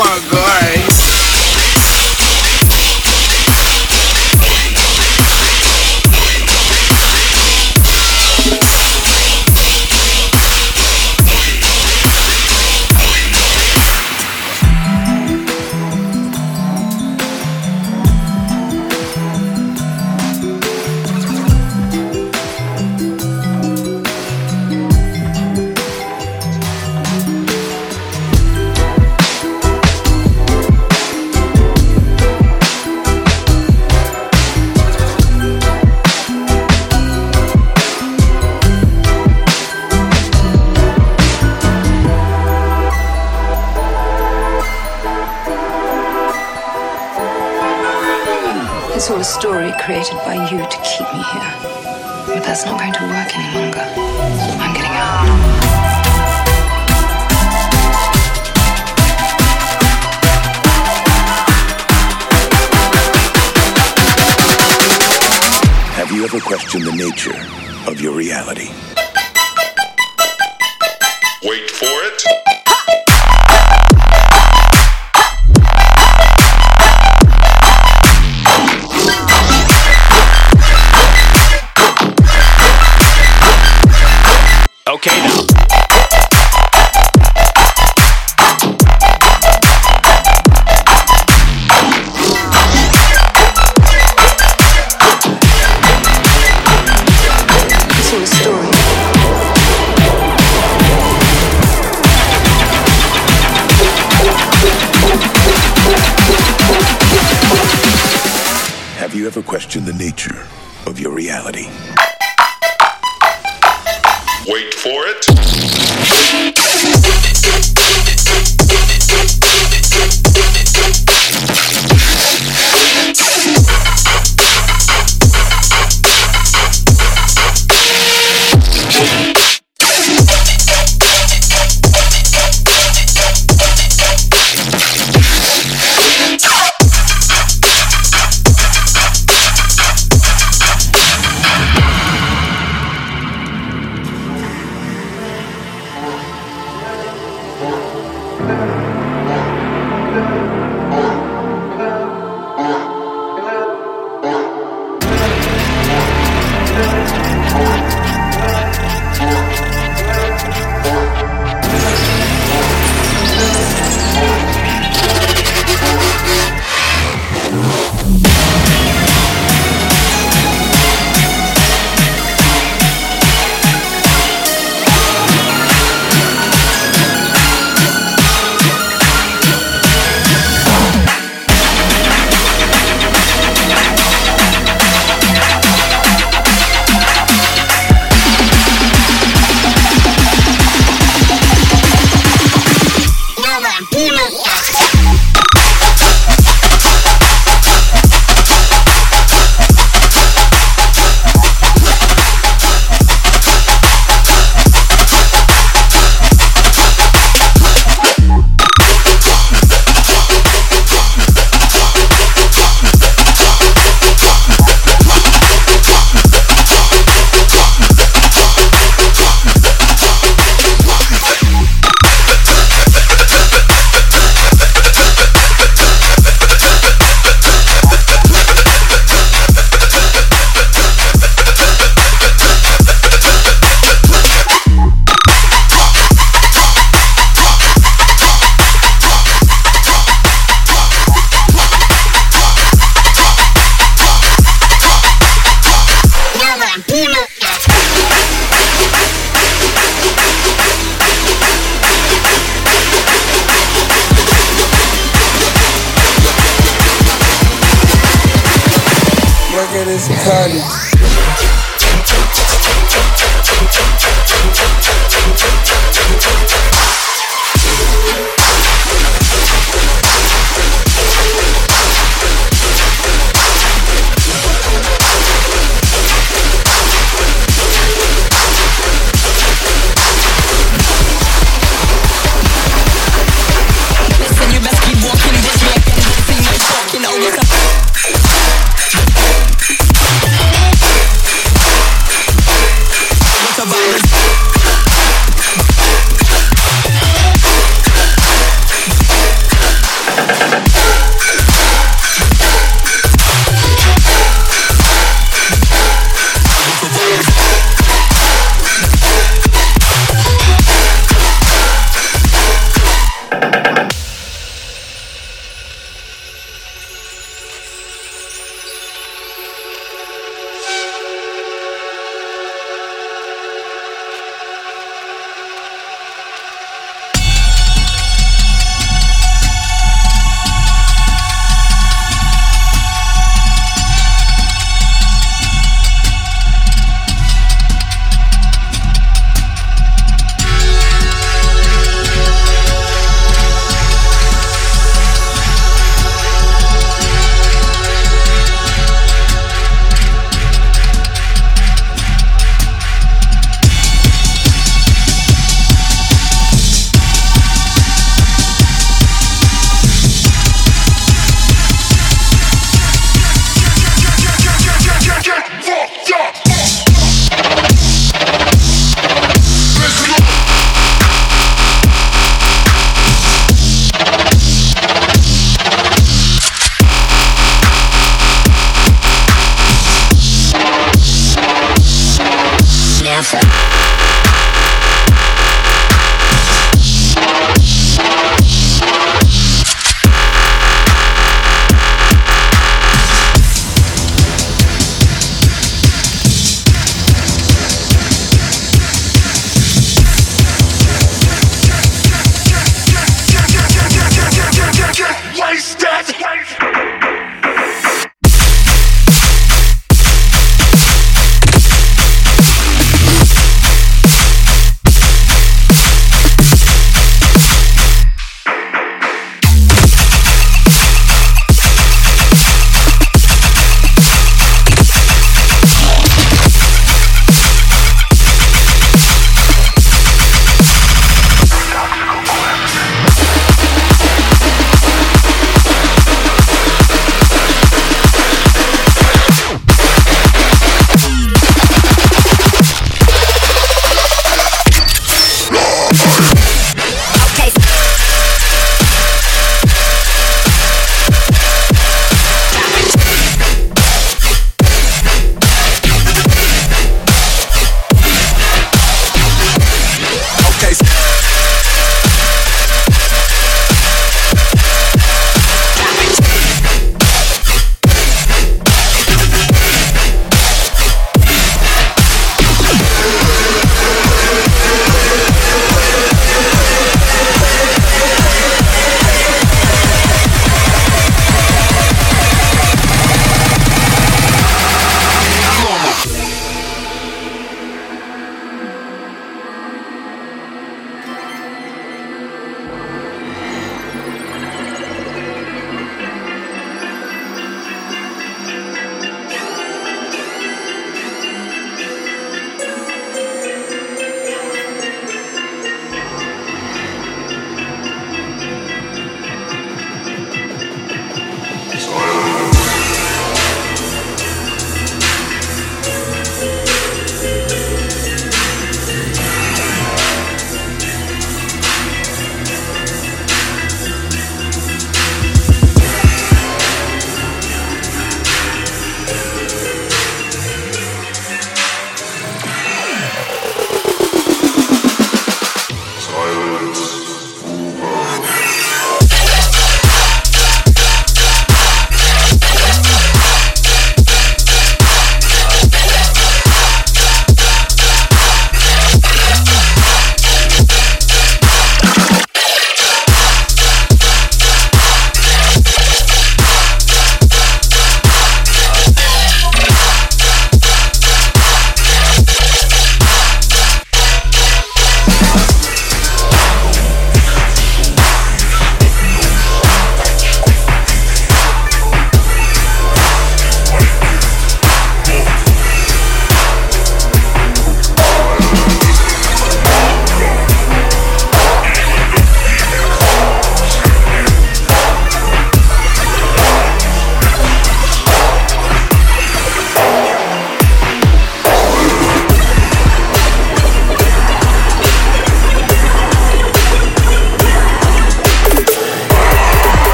my god. work any longer. I'm getting out. Have you ever questioned the nature of your reality? Wait for it. question the nature of your reality. Wait for it.